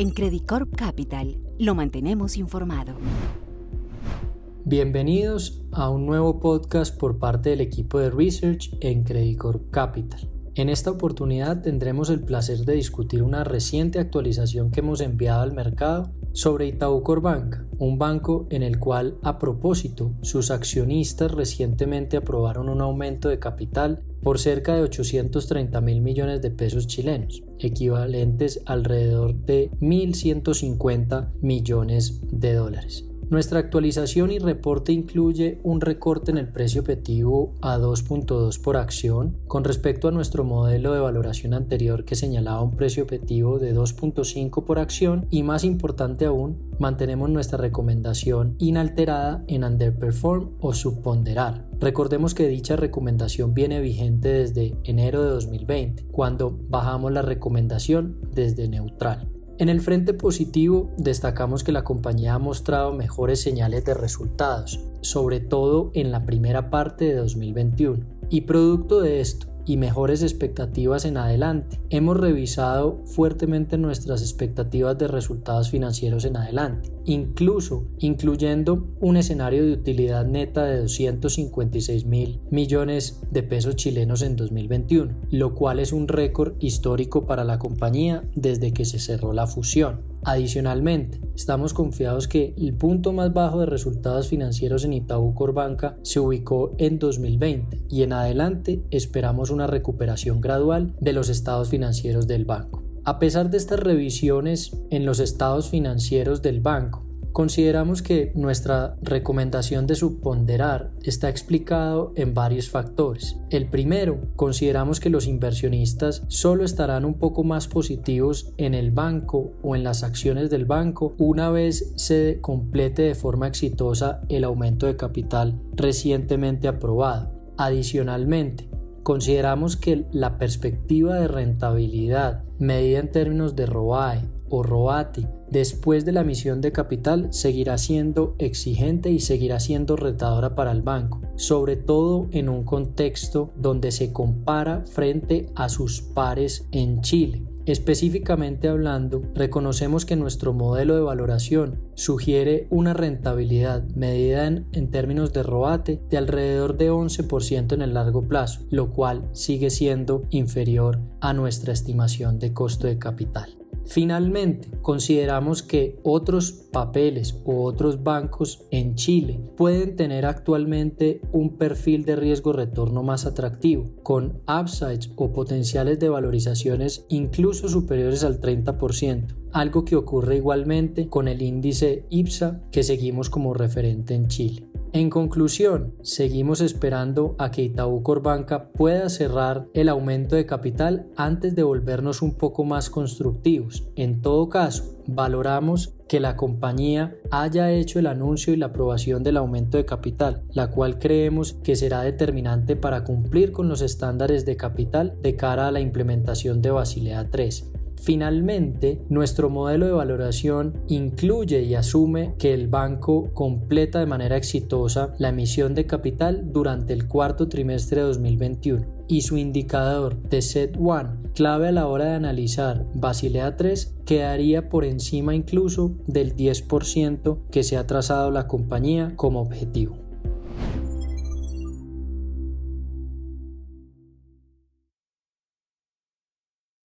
En Credicorp Capital lo mantenemos informado. Bienvenidos a un nuevo podcast por parte del equipo de Research en Credicorp Capital. En esta oportunidad tendremos el placer de discutir una reciente actualización que hemos enviado al mercado sobre Itaú Corbanca, un banco en el cual, a propósito, sus accionistas recientemente aprobaron un aumento de capital por cerca de 830 mil millones de pesos chilenos, equivalentes alrededor de 1.150 millones de dólares. Nuestra actualización y reporte incluye un recorte en el precio objetivo a 2.2 por acción con respecto a nuestro modelo de valoración anterior que señalaba un precio objetivo de 2.5 por acción y más importante aún, mantenemos nuestra recomendación inalterada en underperform o subponderar. Recordemos que dicha recomendación viene vigente desde enero de 2020, cuando bajamos la recomendación desde neutral. En el frente positivo destacamos que la compañía ha mostrado mejores señales de resultados, sobre todo en la primera parte de 2021. Y producto de esto, y mejores expectativas en adelante. Hemos revisado fuertemente nuestras expectativas de resultados financieros en adelante, incluso incluyendo un escenario de utilidad neta de 256 mil millones de pesos chilenos en 2021, lo cual es un récord histórico para la compañía desde que se cerró la fusión. Adicionalmente, estamos confiados que el punto más bajo de resultados financieros en Itaú Corbanca se ubicó en 2020 y en adelante esperamos una recuperación gradual de los estados financieros del banco. A pesar de estas revisiones en los estados financieros del banco, Consideramos que nuestra recomendación de subponderar está explicado en varios factores. El primero, consideramos que los inversionistas solo estarán un poco más positivos en el banco o en las acciones del banco una vez se complete de forma exitosa el aumento de capital recientemente aprobado. Adicionalmente, consideramos que la perspectiva de rentabilidad medida en términos de ROAE o ROATI después de la emisión de capital seguirá siendo exigente y seguirá siendo retadora para el banco, sobre todo en un contexto donde se compara frente a sus pares en Chile. Específicamente hablando, reconocemos que nuestro modelo de valoración sugiere una rentabilidad medida en, en, términos de ROATE de alrededor de 11% en el largo plazo, lo cual sigue siendo inferior a nuestra estimación de costo de capital. Finalmente, consideramos que otros papeles o otros bancos en Chile pueden tener actualmente un perfil de riesgo-retorno más atractivo, con upsides o potenciales de valorizaciones incluso superiores al 30%, algo que ocurre igualmente con el índice IPSA que seguimos como referente en Chile. En conclusión, seguimos esperando a que Itaú Corbanca pueda cerrar el aumento de capital antes de volvernos un poco más constructivos. En todo caso, valoramos que la compañía haya hecho el anuncio y la aprobación del aumento de capital, la cual creemos que será determinante para cumplir con los estándares de capital de cara a la implementación de Basilea III. Finalmente, nuestro modelo de valoración incluye y asume que el banco completa de manera exitosa la emisión de capital durante el cuarto trimestre de 2021 y su indicador de SET1, clave a la hora de analizar Basilea 3, quedaría por encima incluso del 10% que se ha trazado la compañía como objetivo.